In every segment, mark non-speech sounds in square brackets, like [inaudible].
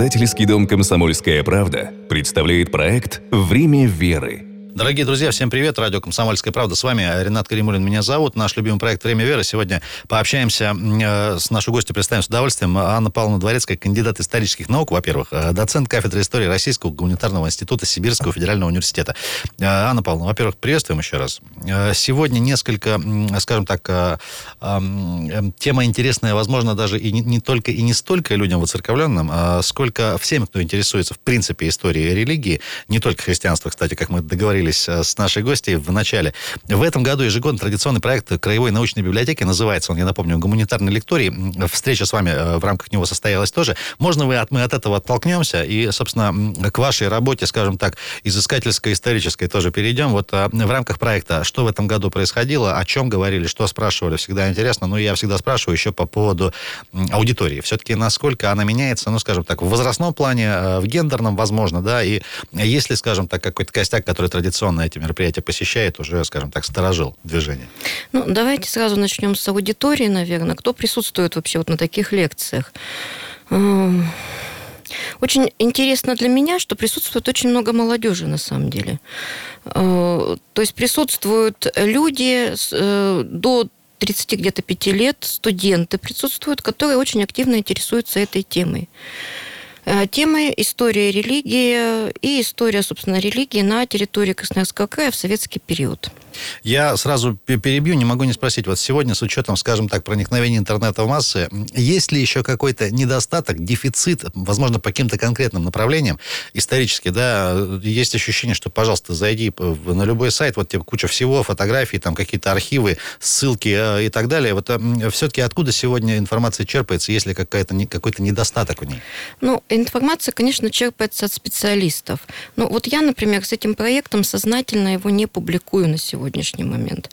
Издательский дом «Комсомольская правда» представляет проект «Время веры». Дорогие друзья, всем привет. Радио «Комсомольская правда». С вами Ренат Каримулин меня зовут. Наш любимый проект «Время веры». Сегодня пообщаемся э, с нашей гостью, представим с удовольствием. Анна Павловна Дворецкая, кандидат исторических наук, во-первых, э, доцент кафедры истории Российского гуманитарного института Сибирского федерального университета. Э, Анна Павловна, во-первых, приветствуем еще раз. Сегодня несколько, скажем так, тема интересная, возможно, даже и не, не только и не столько людям воцерковленным, а сколько всем, кто интересуется, в принципе, историей религии, не только христианства, кстати, как мы договорились договорились э, с нашей гостьей в начале. В этом году ежегодно традиционный проект Краевой научной библиотеки, называется он, я напомню, гуманитарный лекторий. Встреча с вами э, в рамках него состоялась тоже. Можно вы от, мы от этого оттолкнемся и, собственно, к вашей работе, скажем так, изыскательской, исторической тоже перейдем. Вот э, в рамках проекта, что в этом году происходило, о чем говорили, что спрашивали, всегда интересно. Ну, я всегда спрашиваю еще по поводу аудитории. Все-таки насколько она меняется, ну, скажем так, в возрастном плане, в гендерном, возможно, да, и если, скажем так, какой-то костяк, который традиционно традиционно эти мероприятия посещает, уже, скажем так, сторожил движение? Ну, давайте сразу начнем с аудитории, наверное. Кто присутствует вообще вот на таких лекциях? Эм, очень интересно для меня, что присутствует очень много молодежи на самом деле. Э, то есть присутствуют люди э, до 30 где-то 5 лет, студенты присутствуют, которые очень активно интересуются этой темой. Э, темы история религии и история, собственно, религии на территории Красноярского края в советский период. Я сразу перебью, не могу не спросить. Вот сегодня с учетом, скажем так, проникновения интернета в массы, есть ли еще какой-то недостаток, дефицит, возможно, по каким-то конкретным направлениям исторически, да, есть ощущение, что, пожалуйста, зайди на любой сайт, вот тебе куча всего, фотографий, там какие-то архивы, ссылки э, и так далее. Вот все-таки откуда сегодня информация черпается, есть ли какая-то, какой-то недостаток у ней? Ну, информация, конечно, черпается от специалистов. Ну, вот я, например, с этим проектом сознательно его не публикую на сегодня сегодняшний момент.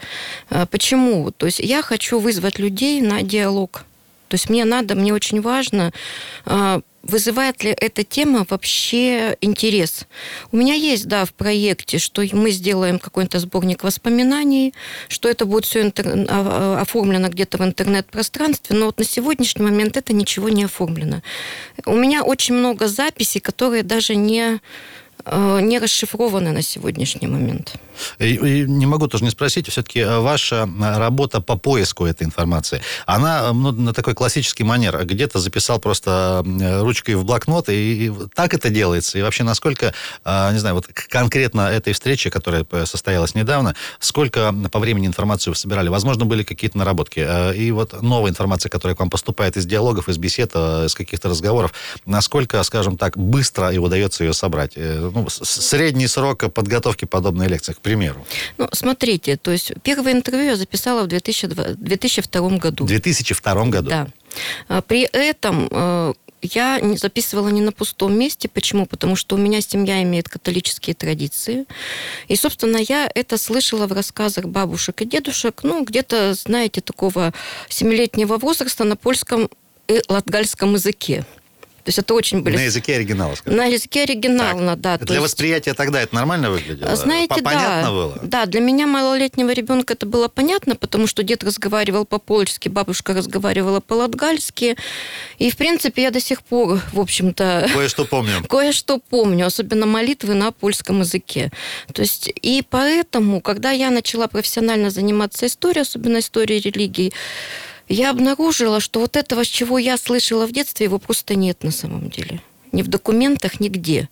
А, почему? То есть я хочу вызвать людей на диалог. То есть мне надо, мне очень важно, а, вызывает ли эта тема вообще интерес. У меня есть, да, в проекте, что мы сделаем какой-то сборник воспоминаний, что это будет все интер... А, оформлено где-то в интернет-пространстве, но вот на сегодняшний момент это ничего не оформлено. У меня очень много записей, которые даже не не расшифрованы на сегодняшний момент. И, и не могу тоже не спросить, все-таки э, ваша э, работа по поиску этой информации, она ну, на такой классический манер, где-то записал просто ручкой в блокнот, и, и так это делается, и вообще насколько, не знаю, вот конкретно этой встречи, которая состоялась недавно, сколько по времени информацию вы собирали? Возможно, были какие-то наработки. И вот новая информация, которая к вам поступает из диалогов, из бесед, из каких-то разговоров, насколько, скажем так, быстро и удается ее собрать? ну, средний срок подготовки подобной лекции, примеру? Ну, смотрите, то есть первое интервью я записала в 2002, 2002 году. В 2002 году? Да. А, при этом э, я записывала не на пустом месте. Почему? Потому что у меня семья имеет католические традиции. И, собственно, я это слышала в рассказах бабушек и дедушек, ну, где-то, знаете, такого семилетнего возраста на польском и латгальском языке. То есть это очень были... На языке оригинала, скажем. На языке оригинала, так. да. Для есть... восприятия тогда это нормально выглядело? Знаете, понятно да. было? Да, для меня малолетнего ребенка это было понятно, потому что дед разговаривал по-польски, бабушка разговаривала по-латгальски. И, в принципе, я до сих пор, в общем-то... Кое-что помню. [laughs] Кое-что помню, особенно молитвы на польском языке. То есть, и поэтому, когда я начала профессионально заниматься историей, особенно историей религии, я обнаружила, что вот этого, с чего я слышала в детстве, его просто нет на самом деле. Ни в документах, нигде.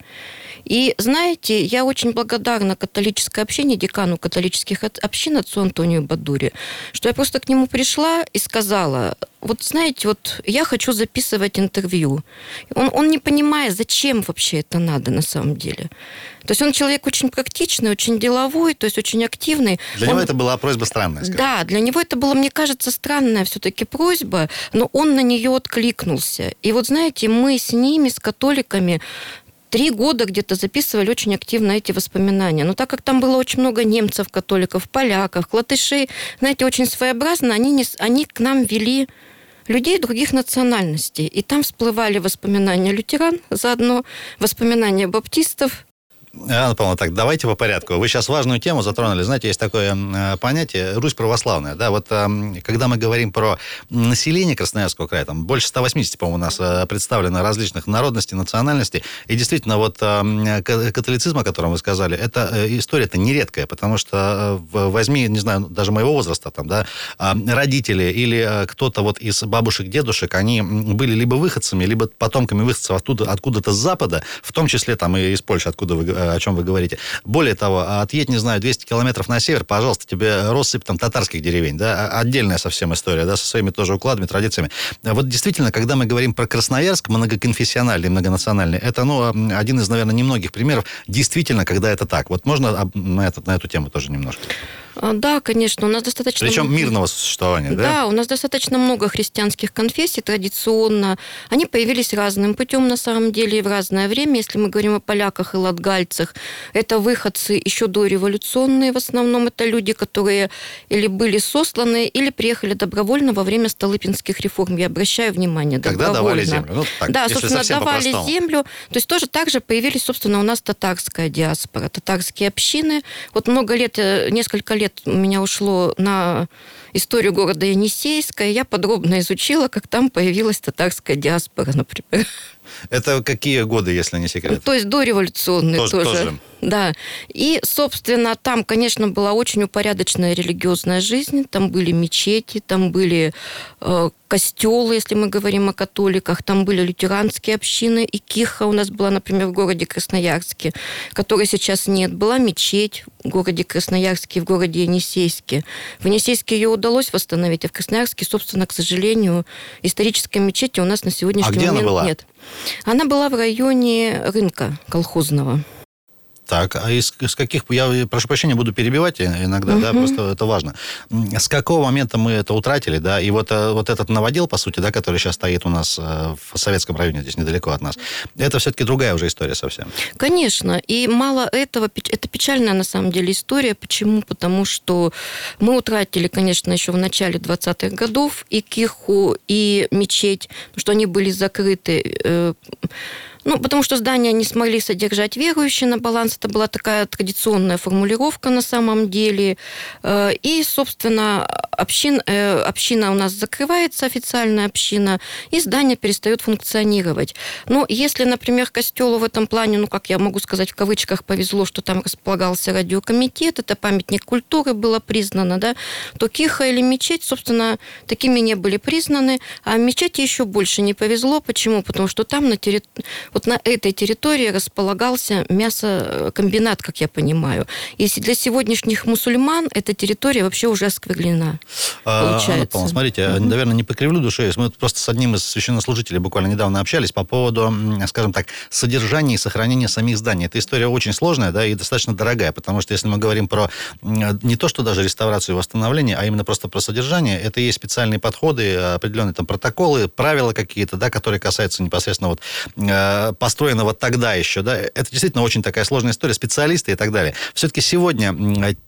И знаете, я очень благодарна католической общине, декану католических общин, отцу Антонию Бадури, что я просто к нему пришла и сказала, вот знаете, вот я хочу записывать интервью. Он, он не понимает, зачем вообще это надо на самом деле. То есть он человек очень практичный, очень деловой, то есть очень активный. Для он... него это была просьба странная. Скажем. Да, для него это была, мне кажется, странная все-таки просьба, но он на нее откликнулся. И вот знаете, мы с ними, с католиками, три года где-то записывали очень активно эти воспоминания. Но так как там было очень много немцев, католиков, поляков, латышей, знаете, очень своеобразно, они, не, они к нам вели людей других национальностей. И там всплывали воспоминания лютеран, заодно воспоминания баптистов, Анна Павловна, так, давайте по порядку. Вы сейчас важную тему затронули. Знаете, есть такое э, понятие Русь православная. Да, вот э, когда мы говорим про население Красноярского края, там больше 180, по-моему, у нас э, представлено различных народностей, национальностей. И действительно, вот католицизм, о котором вы сказали, это история это нередкая, потому что возьми, не знаю, даже моего возраста, там, да, родители или кто-то вот из бабушек, дедушек, они были либо выходцами, либо потомками выходцев оттуда, откуда-то с запада, в том числе там и из Польши, откуда вы о чем вы говорите. Более того, отъедь, не знаю, 200 километров на север, пожалуйста, тебе россыпь там татарских деревень, да, отдельная совсем история, да, со своими тоже укладами, традициями. Вот действительно, когда мы говорим про Красноярск, многоконфессиональный, многонациональный, это, ну, один из, наверное, немногих примеров, действительно, когда это так. Вот можно на, этот, на эту тему тоже немножко? А, да, конечно, у нас достаточно... Причем мирного существования, да? Да, у нас достаточно много христианских конфессий традиционно. Они появились разным путем, на самом деле, и в разное время. Если мы говорим о поляках и латгальцах, это выходцы еще дореволюционные, в основном это люди, которые или были сосланы, или приехали добровольно во время Столыпинских реформ. Я обращаю внимание, Когда давали землю? Ну, так, да, собственно, давали землю. То есть тоже так же появились, собственно, у нас татарская диаспора, татарские общины. Вот много лет, э, несколько лет лет у меня ушло на историю города Енисейска, и я подробно изучила, как там появилась татарская диаспора, например. Это какие годы, если не секрет? То есть дореволюционные тоже. тоже. тоже. Да. И, собственно, там, конечно, была очень упорядоченная религиозная жизнь. Там были мечети, там были э, костелы, если мы говорим о католиках, там были лютеранские общины, и Киха у нас была, например, в городе Красноярске, которой сейчас нет. Была мечеть в городе Красноярске, в городе Енисейске. В Енисейске ее удалось восстановить, а в Красноярске, собственно, к сожалению, исторической мечети у нас на сегодняшний а где момент она была? нет. Она была в районе рынка колхозного. Так, а из, из каких, я прошу прощения, буду перебивать иногда, угу. да, просто это важно. С какого момента мы это утратили, да, и вот, э, вот этот новодел, по сути, да, который сейчас стоит у нас э, в Советском районе, здесь недалеко от нас, это все-таки другая уже история совсем. Конечно, и мало этого, это печальная на самом деле история. Почему? Потому что мы утратили, конечно, еще в начале 20-х годов и Киху, и мечеть, потому что они были закрыты э, ну, потому что здания не смогли содержать верующие на баланс. Это была такая традиционная формулировка на самом деле. Э, и, собственно, общин, э, община у нас закрывается, официальная община, и здание перестает функционировать. Но если, например, костелу в этом плане, ну, как я могу сказать, в кавычках повезло, что там располагался радиокомитет, это памятник культуры было признано, да, то киха или мечеть, собственно, такими не были признаны, а мечети еще больше не повезло. Почему? Потому что там на территории вот на этой территории располагался мясокомбинат, как я понимаю. И для сегодняшних мусульман эта территория вообще уже осквернена. А, получается. Анна Павловна, смотрите, угу. наверное, не покривлю душой. Мы просто с одним из священнослужителей буквально недавно общались по поводу, скажем так, содержания и сохранения самих зданий. Эта история очень сложная, да, и достаточно дорогая, потому что если мы говорим про не то, что даже реставрацию и восстановление, а именно просто про содержание, это есть специальные подходы, определенные там протоколы, правила какие-то, да, которые касаются непосредственно вот э, построено вот тогда еще, да, это действительно очень такая сложная история, специалисты и так далее. Все-таки сегодня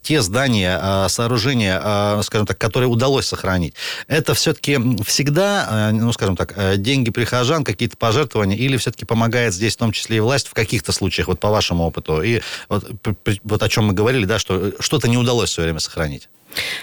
те здания, а, сооружения, а, скажем так, которые удалось сохранить, это все-таки всегда, ну, скажем так, деньги прихожан, какие-то пожертвования, или все-таки помогает здесь в том числе и власть в каких-то случаях, вот по вашему опыту, и вот, вот о чем мы говорили, да, что что-то не удалось в свое время сохранить?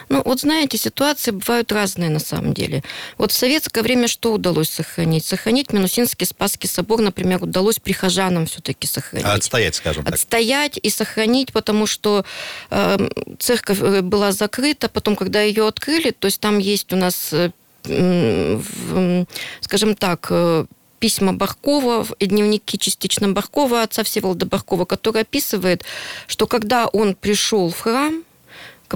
Ну, вот знаете, ситуации бывают разные на самом деле. Вот в советское время что удалось сохранить? Сохранить Минусинский Спасский собор, например, удалось прихожанам все-таки сохранить. Отстоять, скажем так. Отстоять и сохранить, потому что э, церковь была закрыта, потом, когда ее открыли, то есть там есть у нас, э, э, скажем так, э, письма Баркова дневники частично Баркова, отца Всеволода Баркова, который описывает, что когда он пришел в храм,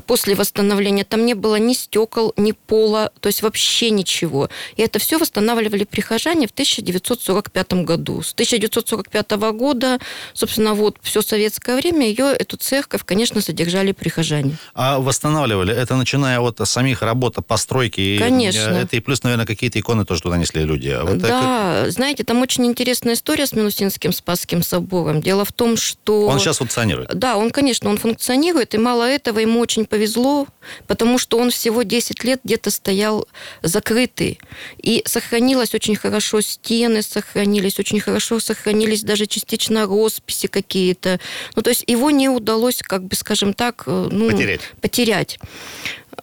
после восстановления. Там не было ни стекол, ни пола, то есть вообще ничего. И это все восстанавливали прихожане в 1945 году. С 1945 года, собственно, вот все советское время ее, эту церковь, конечно, содержали прихожане. А восстанавливали? Это начиная от самих работ, постройки? Конечно. Это и плюс, наверное, какие-то иконы тоже туда несли люди. А вот да, это... знаете, там очень интересная история с Минусинским Спасским собором. Дело в том, что... Он сейчас функционирует? Да, он, конечно, он функционирует, и мало этого, ему очень очень повезло, потому что он всего 10 лет где-то стоял закрытый. И сохранилось очень хорошо стены, сохранились очень хорошо, сохранились даже частично росписи какие-то. Ну, то есть его не удалось, как бы, скажем так, э, ну, потерять. потерять.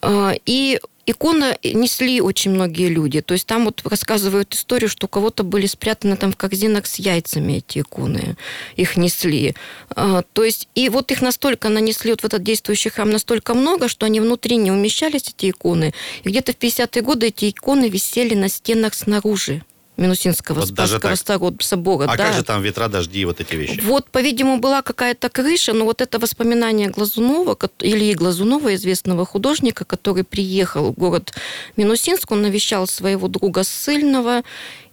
А, и иконы несли очень многие люди. То есть там вот рассказывают историю, что у кого-то были спрятаны там в корзинах с яйцами эти иконы. Их несли. А, то есть и вот их настолько нанесли вот в этот действующий храм настолько много, что они внутри не умещались, эти иконы. И где-то в 50-е годы эти иконы висели на стенах снаружи. Минусинского вот Спасского собора. А да. как же там ветра, дожди и вот эти вещи? Вот, по-видимому, была какая-то крыша, но вот это воспоминание Глазунова, Ильи Глазунова, известного художника, который приехал в город Минусинск, он навещал своего друга ссыльного,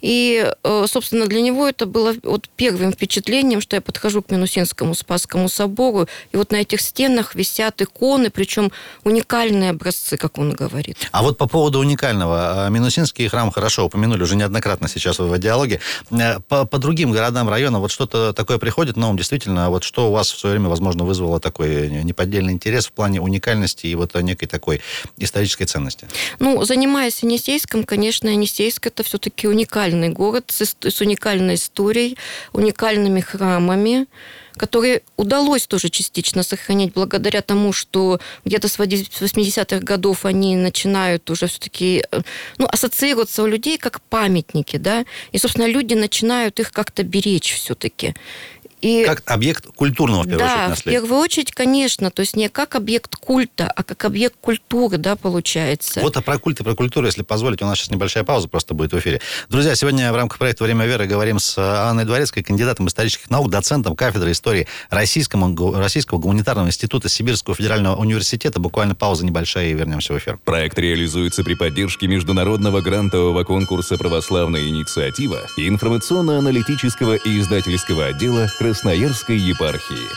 и, э, собственно, для него это было вот первым впечатлением, что я подхожу к Минусинскому Спасскому собору, и вот на этих стенах висят иконы, причем уникальные образцы, как он говорит. А вот по поводу уникального. Э, Минусинский храм хорошо упомянули уже неоднократно сейчас в диалоге. Э, по, по другим городам района вот что-то такое приходит, но действительно, вот что у вас в свое время, возможно, вызвало такой неподдельный интерес в плане уникальности и вот некой такой исторической ценности? Ну, занимаясь Енисейском, конечно, Енисейск это все-таки уникально уникальный город с, с уникальной историей, уникальными храмами, которые удалось тоже частично сохранить благодаря тому, что где-то с 80-х годов они начинают уже все-таки э, ну, ассоциироваться у людей как памятники, да, и, собственно, люди начинают их как-то беречь все-таки. И, как объект культурного, в первую да, очередь, наследия. в первую очередь, конечно. То есть не как объект культа, а как объект культуры, да, получается. Вот а про культ и про культуру, если позволите, у нас сейчас небольшая пауза просто будет в эфире. Друзья, сегодня в рамках проекта «Время веры» говорим с Анной Дворецкой, кандидатом исторических наук, доцентом кафедры истории Российского, Российского гуманитарного института Сибирского федерального университета. Буквально пауза небольшая и вернемся в эфир. Проект реализуется при поддержке международного грантового конкурса «Православная инициатива» и информационно-аналитического и издательского отдела Красноярской епархии.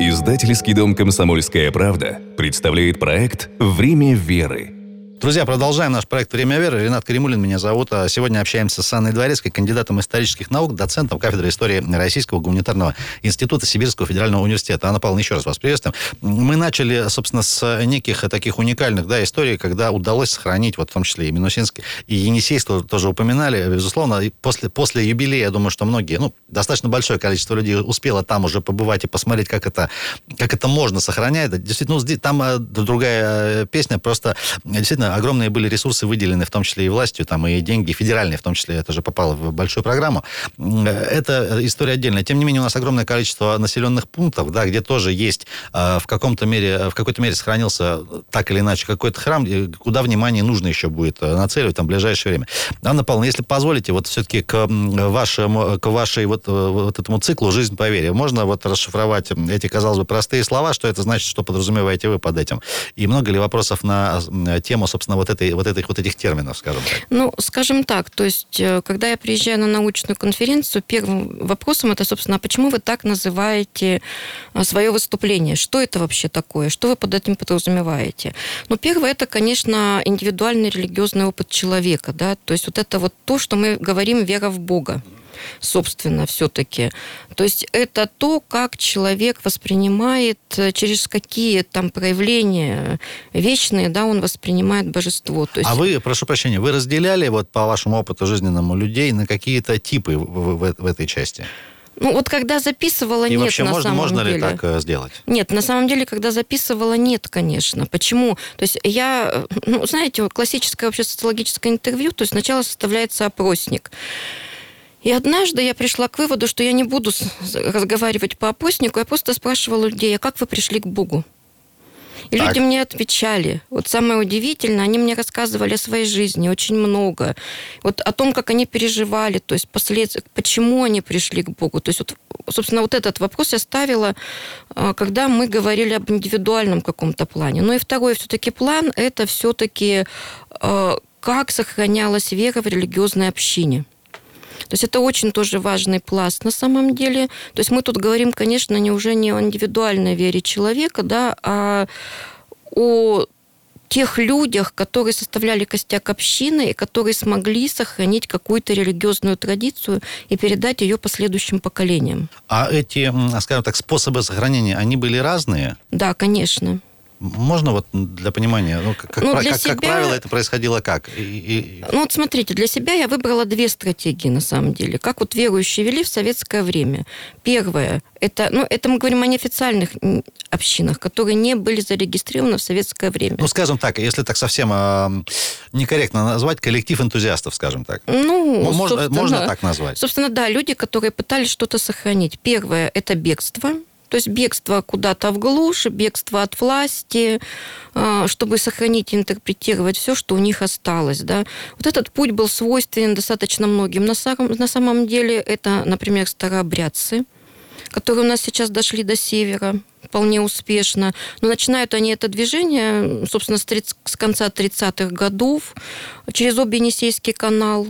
Издательский дом «Комсомольская правда» представляет проект «Время веры» Друзья, продолжаем наш проект «Время веры». Ренат Каримулин меня зовут. А сегодня общаемся с Анной Дворецкой, кандидатом исторических наук, доцентом кафедры истории Российского гуманитарного института Сибирского федерального университета. Анна Павловна, еще раз вас приветствуем. Мы начали, собственно, с неких таких уникальных да, историй, когда удалось сохранить, вот в том числе и Минусинский, и Енисейство тоже упоминали. Безусловно, после, после юбилея, я думаю, что многие, ну, достаточно большое количество людей успело там уже побывать и посмотреть, как это, как это можно сохранять. Действительно, ну, там э, другая э, песня, просто действительно огромные были ресурсы выделены, в том числе и властью, там и деньги федеральные, в том числе это же попало в большую программу. Это история отдельная. Тем не менее, у нас огромное количество населенных пунктов, да, где тоже есть э, в каком-то мере, в какой-то мере сохранился так или иначе какой-то храм, куда внимание нужно еще будет э, нацеливать там в ближайшее время. Анна Павловна, если позволите, вот все-таки к вашему, к вашей вот, э, вот этому циклу «Жизнь по вере» можно вот расшифровать эти, казалось бы, простые слова, что это значит, что подразумеваете вы под этим? И много ли вопросов на тему, собственно, вот, этой, вот, этих, вот этих терминов, скажем так? Ну, скажем так, то есть, э, когда я приезжаю на научную конференцию, первым вопросом это, собственно, а почему вы так называете э, свое выступление? Что это вообще такое? Что вы под этим подразумеваете? Ну, первое, это, конечно, индивидуальный религиозный опыт человека, да, то есть вот это вот то, что мы говорим вера в Бога собственно, все-таки. То есть это то, как человек воспринимает, э, через какие там проявления вечные, да, он воспринимает божество. То есть... А вы, прошу прощения, вы разделяли вот по вашему опыту жизненному людей на какие-то типы в, в, в этой части? Ну, вот когда записывала, И нет, вообще на можно, самом можно деле. ли так э, сделать? Нет, на самом деле, когда записывала, нет, конечно. Почему? То есть я, э, ну, знаете, классическое вообще социологическое интервью, то есть сначала составляется опросник. И однажды я пришла к выводу, что я не буду разговаривать по опроснику, я просто спрашивала людей, а как вы пришли к Богу? И так. люди мне отвечали. Вот самое удивительное, они мне рассказывали о своей жизни очень много. Вот о том, как они переживали, то есть последствия, почему они пришли к Богу. То есть, вот, собственно, вот этот вопрос я ставила, а, когда мы говорили об индивидуальном каком-то плане. Ну и второй все-таки план – это все-таки а, как сохранялась вера в религиозной общине. То есть это очень тоже важный пласт на самом деле. То есть мы тут говорим, конечно, не уже не о индивидуальной вере человека, да, а о тех людях, которые составляли костяк общины и которые смогли сохранить какую-то религиозную традицию и передать ее последующим поколениям. А эти, скажем так, способы сохранения, они были разные? Да, конечно. Можно вот для понимания, ну, как, Ну, как, для как- как себя- правило, это происходило как? И- и- Ну вот смотрите, для себя я выбрала две стратегии на самом деле, как вот верующие вели в советское время. Первое, это, ну, это мы говорим о неофициальных общинах, которые не были зарегистрированы в советское время. ну, скажем так, если так совсем а, некорректно назвать, коллектив энтузиастов, скажем так. Ну, можно, можно так назвать? Собственно, да, люди, которые пытались что-то сохранить. Первое – это бегство. То есть бегство куда-то в глушь, бегство от власти, а, чтобы сохранить и интерпретировать все, что у них осталось. Да. Вот этот путь был свойственен достаточно многим. На самом, на самом деле это, например, старообрядцы, которые у нас сейчас дошли до севера вполне успешно. Но начинают они это движение, собственно, с, триц- с конца 30-х годов через Объединесейский канал.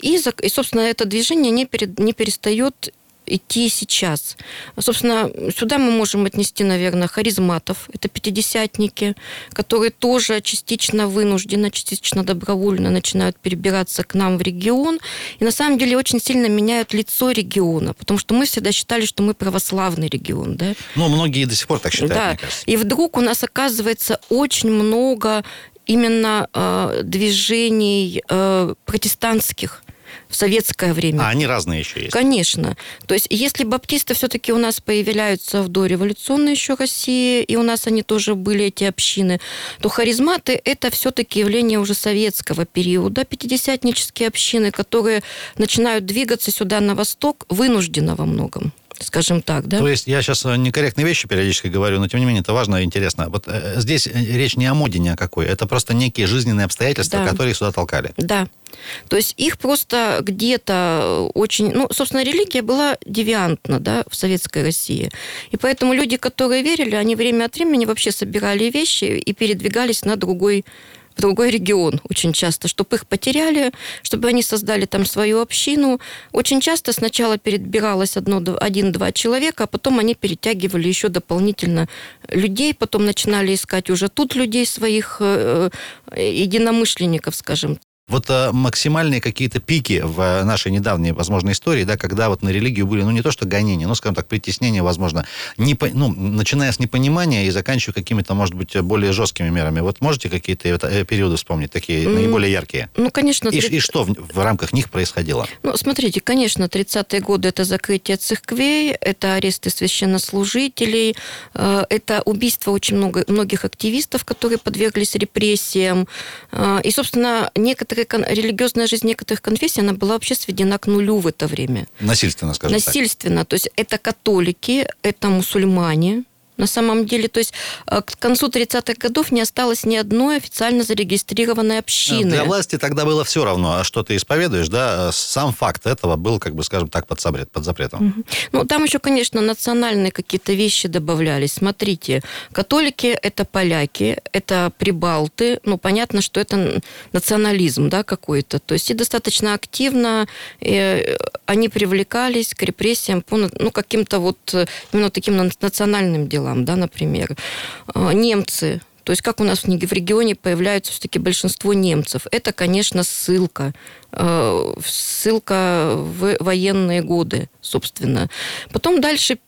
И, и, собственно, это движение не, перед- не перестает идти сейчас. Собственно, сюда мы можем отнести, наверное, харизматов. Это пятидесятники, которые тоже частично вынужденно, частично добровольно начинают перебираться к нам в регион. И на самом деле очень сильно меняют лицо региона, потому что мы всегда считали, что мы православный регион. Да? Ну, многие до сих пор так считают, да. мне кажется. И вдруг у нас оказывается очень много именно э, движений э, протестантских в советское время. А они разные еще есть. Конечно. То есть, если баптисты все-таки у нас появляются в дореволюционной еще России, и у нас они тоже были, эти общины, то харизматы – это все-таки явление уже советского периода, пятидесятнические общины, которые начинают двигаться сюда на восток вынужденно во многом, скажем так, да? То есть я сейчас некорректные вещи периодически говорю, но тем не менее это важно и интересно. Вот э, здесь э, речь не о моде ни о какой, это просто некие жизненные обстоятельства, Да. которые их сюда толкали. Да. То есть их просто где-то очень... Ну, собственно, религия была девиантна, да, в советской России. И поэтому люди, которые верили, они время от времени вообще собирали вещи и передвигались на другой в другой регион очень часто, чтобы их потеряли, чтобы они создали там свою общину. Очень часто сначала перебиралось один-два человека, а потом они перетягивали еще дополнительно людей, потом начинали искать уже тут людей своих э, э, единомышленников, скажем Вот э, максимальные какие-то пики в э, нашей недавней, возможно, истории, да, когда вот на религию были, ну, не то что гонения, но, скажем так, притеснения, возможно, не, ну, начиная с непонимания и заканчивая какими-то, может быть, более жесткими мерами. Вот можете какие-то э, периоды вспомнить, такие М, наиболее яркие? Ну, конечно, И, три- и что в, в рамках них происходило? Ну, смотрите, конечно, 30-е годы это закрытие церквей, это аресты священнослужителей, это убийство очень много, многих активистов, которые подверглись репрессиям. И, собственно, некоторые, кон- религиозная жизнь некоторых конфессий, она была вообще сведена к нулю в это время. Насильственно, скажем так. Насильственно. То есть это католики, это мусульмане, на самом деле, то есть э, к концу 30-х годов не осталось ни одной официально зарегистрированной общины. Для власти тогда было все равно, а что ты исповедуешь, да, сам факт этого был, как бы, скажем так, под, запрет, под запретом. Мгм. Ну, там еще, конечно, национальные какие-то вещи добавлялись. Смотрите, католики – это поляки, это прибалты. Ну, понятно, что это национализм, да, какой-то. То есть и достаточно активно э, они привлекались к репрессиям по, ну, каким-то вот э, именно таким на- национальным делам, да, например. Э, Немцы, то есть как у нас в регионе появляются все-таки большинство немцев. Это, конечно, ссылка. Э, Ссылка в военные годы, собственно. Потом дальше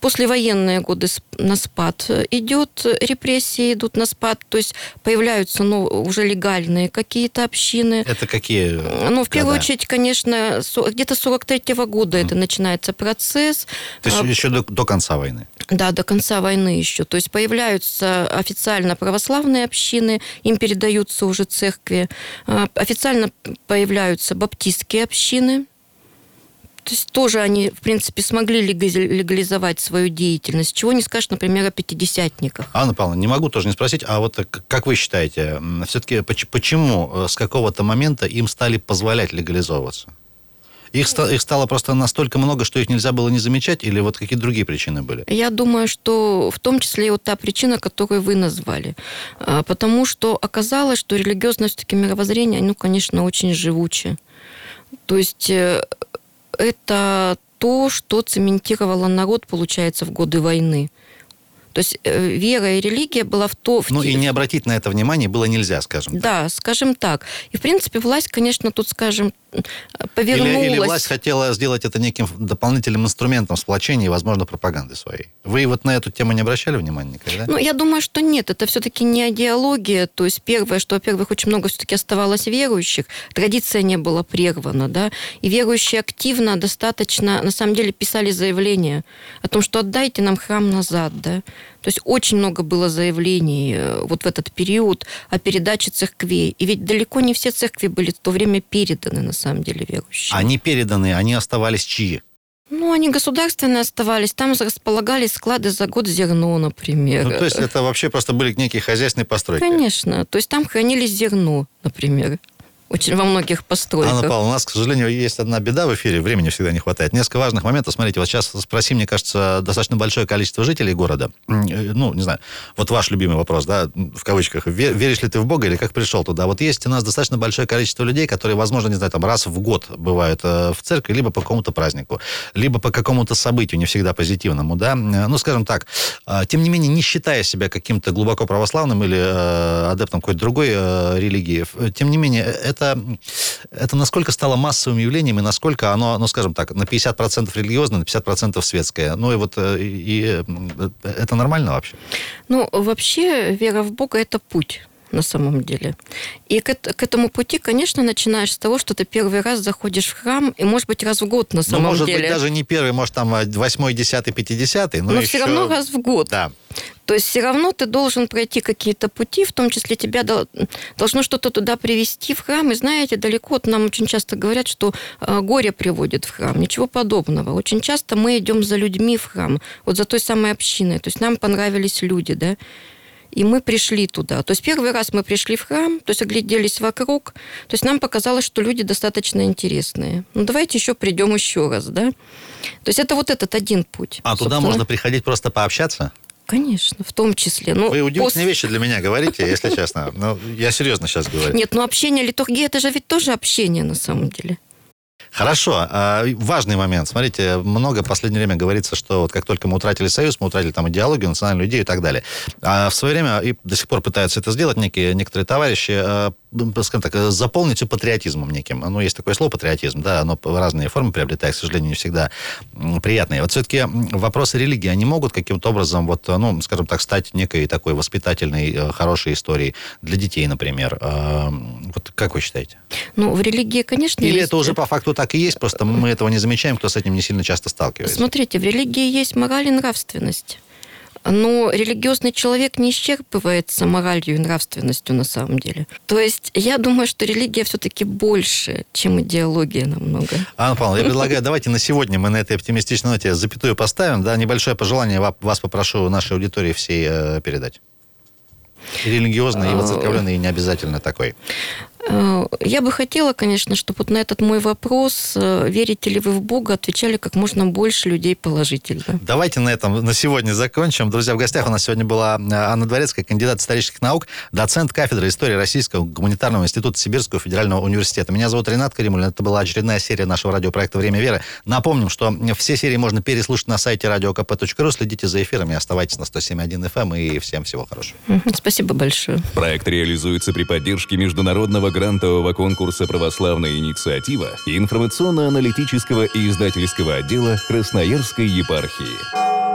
послевоенные годы на спад идет, репрессии идут на спад, то есть появляются ну, уже легальные какие-то общины. Это какие? Ну, в первую года? очередь, конечно, где-то 43-го года это начинается процесс. То есть А, еще до, до конца войны. да, до конца войны еще. То есть появляются официально православные общины, им передаются уже церкви. А, Официально появляются баптистские общины. То есть тоже они, в принципе, смогли легализовать свою деятельность. Чего не скажешь, например, о пятидесятниках. Анна Павловна, не могу тоже не спросить, а вот как вы считаете, все-таки почему э, с какого-то момента им стали позволять легализовываться? Их, их стало просто настолько много, что их нельзя было не замечать, или вот какие-то другие причины были? Я думаю, что в том числе и вот та причина, которую вы назвали. А, Потому что оказалось, что религиозное все-таки мировоззрение, ну, конечно, очень живуче. То есть э, это то, что цементировало народ, получается, в годы войны. То есть э, вера и религия была в то... В ну и не обратить на это внимание было нельзя, скажем так. Да, скажем так. И, в принципе, власть, конечно, тут, скажем, повернулась... Или, или власть хотела сделать это неким дополнительным инструментом сплочения и, возможно, пропаганды своей. Вы вот на эту тему не обращали внимания никогда? Ну, я думаю, что нет. Это все-таки не идеология. То есть первое, что, во-первых, очень много все-таки оставалось верующих. Традиция не была прервана, да. И верующие активно, достаточно, на самом деле, писали заявления о том, что отдайте нам храм назад, да. То есть очень много было заявлений э, вот в этот период о передаче церквей. И ведь далеко не все церкви были в то время переданы, на самом деле, верующим. Они переданы, они оставались чьи? Ну, они государственные оставались. Там располагались склады за год зерно, например. Ну, то есть это вообще просто были некие хозяйственные постройки? Конечно. То есть там хранились зерно, например очень во многих постройках. Анна Павловна, у нас, к сожалению, есть одна беда в эфире, времени всегда не хватает. Несколько важных моментов. Смотрите, вот сейчас спроси, мне кажется, достаточно большое количество жителей города. Э, ну, не знаю, вот ваш любимый вопрос, да, в кавычках. Веришь ли ты в Бога или как пришел туда? Вот есть у нас достаточно большое количество людей, которые, возможно, не знаю, там раз в год бывают э, в церкви, либо по какому-то празднику, либо по какому-то событию, не всегда позитивному, да. Э, ну, скажем так, тем не менее, не считая себя каким-то глубоко православным или адептом какой-то другой религии, тем не менее, это это, это насколько стало массовым явлением и насколько оно, ну, скажем так, на 50% религиозное, на 50% светское. Ну, и вот э, и, и это нормально вообще? Ну, вообще вера в Бога – это путь на самом деле. И к, к этому пути, конечно, начинаешь с того, что ты первый раз заходишь в храм, и, может быть, раз в год на самом ну, может деле. быть, даже не первый, может, там восьмой, десятый, пятидесятый, но, но еще... все равно раз в год. Да. То есть все равно ты должен пройти какие-то пути, в том числе тебя должно что-то туда привести в храм. И знаете, далеко от нам очень часто говорят, что э, горе приводит в храм. Ничего подобного. Очень часто мы идем за людьми в храм, вот за той самой общиной. То есть нам понравились люди, да, и мы пришли туда. То есть первый раз мы пришли в храм, то есть огляделись вокруг, то есть нам показалось, что люди достаточно интересные. Ну давайте еще придем еще раз, да. То есть это вот этот один путь. А собственно. туда можно приходить просто пообщаться? Конечно, в том числе. Ну, Вы удивительные после... вещи для меня говорите, если честно. Ну, я серьезно сейчас говорю. Нет, ну общение, литургия, это же ведь тоже общение на самом деле. Хорошо. А, важный момент. Смотрите, много в последнее время говорится, что вот как только мы утратили союз, мы утратили там идеологию, национальную идею и так далее. А в свое время и до сих пор пытаются это сделать некие, некоторые товарищи, а, скажем так, заполнить патриотизмом неким. Ну, есть такое слово патриотизм, да, оно разные формы приобретает, к сожалению, не всегда приятные. Вот все-таки вопросы религии, они могут каким-то образом, вот, ну, скажем так, стать некой такой воспитательной, э, хорошей историей для детей, например. А, вот как вы считаете? Ну, в религии, конечно, Или есть... это уже по факту так и есть, просто мы этого не замечаем, кто с этим не сильно часто сталкивается? Смотрите, в религии есть мораль и нравственность. Но религиозный человек не исчерпывается моралью и нравственностью на самом деле. То есть я думаю, что религия все-таки больше, чем идеология намного. Анна Павловна, я предлагаю, давайте на сегодня мы на этой оптимистичной ноте запятую поставим. Да, небольшое пожелание вас попрошу нашей аудитории всей э, передать. И религиозный, и воцерковленный, и не обязательно такой. Э, я бы хотела, конечно, чтобы вот на этот мой вопрос, э, верите ли вы в Бога, отвечали как можно больше людей положительно. Давайте на этом на сегодня закончим. Друзья, в гостях у нас сегодня была э, Анна Дворецкая, кандидат исторических наук, доцент кафедры истории Российского гуманитарного института Сибирского федерального университета. Меня зовут Ренат Каримулин. Это была очередная серия нашего радиопроекта «Время веры». Напомним, что все серии можно переслушать на сайте radiokp.ru. Следите за эфирами, оставайтесь на 107.1 FM эм и всем всего хорошего. Спасибо большое. Проект реализуется при поддержке международного грантового конкурса «Православная инициатива» информационно-аналитического и издательского отдела Красноярской епархии.